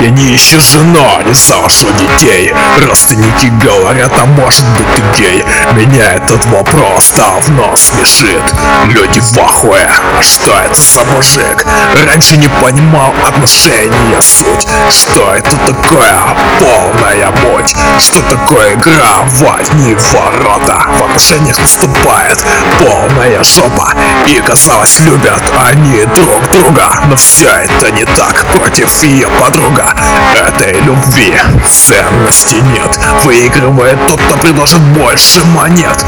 Я не ищу жену, не завожу детей. Родственники говорят, а может быть ты гей Меня этот вопрос давно смешит. Люди в ахуе, а что это за мужик? Раньше не понимал отношения суть. Что это такое? Полная муть? Что такое игра в одни ворота? В отношениях наступает полная жопа. И казалось любят они друг друга. Но все это не так, против ее подруга Этой любви ценности нет. Выигрывает тот, кто предложит больше монет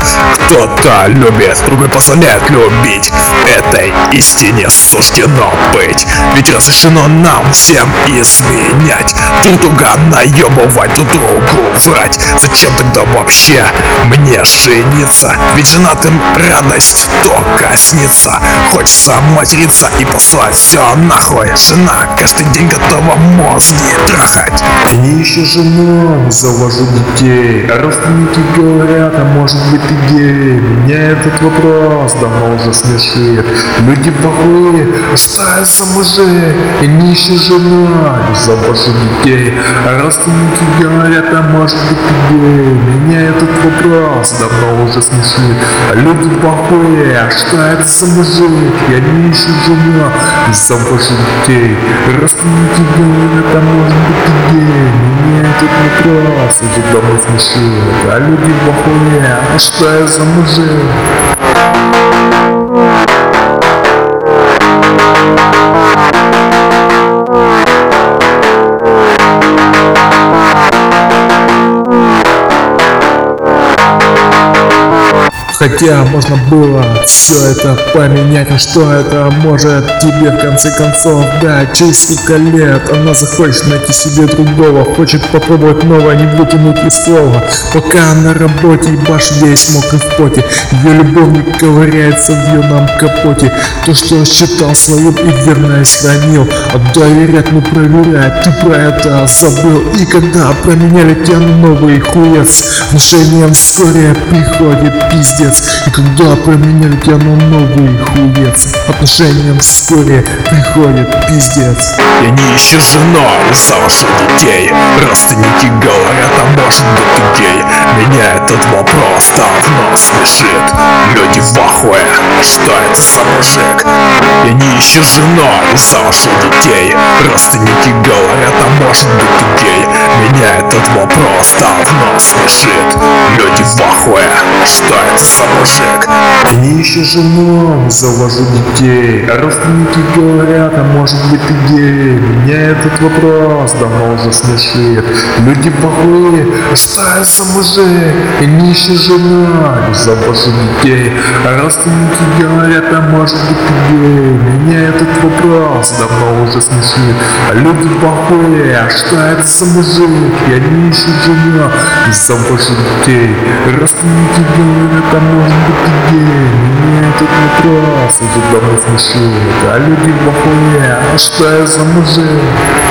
Кто-то любит, другой позволяет любить Этой истине суждено быть. Ведь разрешено нам всем изменять. Друг друга наебывать, друг другу врать. Зачем тогда вообще мне жениться? Ведь женатым радость только снится. Хочется материться и послать все нахуй. Жена каждый день готова мозги трахать. Не ищу жену, завожу детей. Родственники говорят, а может быть ты гей Меня этот вопрос давно уже смешит. Люди плохие, что я за мужик Я не ищу жену, не завожу детей. А родственники говорят, а может быть гей Меня этот вопрос давно уже смешит. Люди а что это за мужик Я ищу жену, не завожу детей. Родственники говорят, а может быть гей Меня этот вопрос уже давно смешит. А люди плохие, а что Хотя можно было все это поменять, а что это может тебе в конце концов дать? Через сколько лет она захочет найти себе другого, хочет попробовать новое, не вытянуть из слова. Пока на работе ебашь весь мокрый в поте, ее любовник ковыряется в юном капоте. То, что считал своим и верное хранил, а доверять, ну проверять, ты про это забыл. И когда променяли тебя на новый хуец, внушением вскоре приходит пиздец. И когда променяли тебя на новый хуец, отношениям вскоре приходит пиздец. Я не ищу жену, не завожу детей. Родственники говорят, а может быть ты гей Меня этот вопрос давно смешит. Люди в ахуе, что это за мужик? Я не ищу жену, не завожу детей. Родственники говорят, а может быть ты гей Меня этот вопрос давно смешит Люди в ахуе, что это за мужик? Я не жену, завожу детей. Родственники говорят, а может быть ты гей? Меня этот вопрос давно уже смешит. Люди плохие, а что я за мужик? Я не жену, завожу детей. Родственники говорят, а может быть ты гей? Меня этот вопрос давно уже смешит. Люди плохие, а что это за мужик? Я не ищу жену, не завожу детей Родственники говорят, а может быть гей Меня этот вопрос уже давно смешит А люди плохие, а что я за мужик?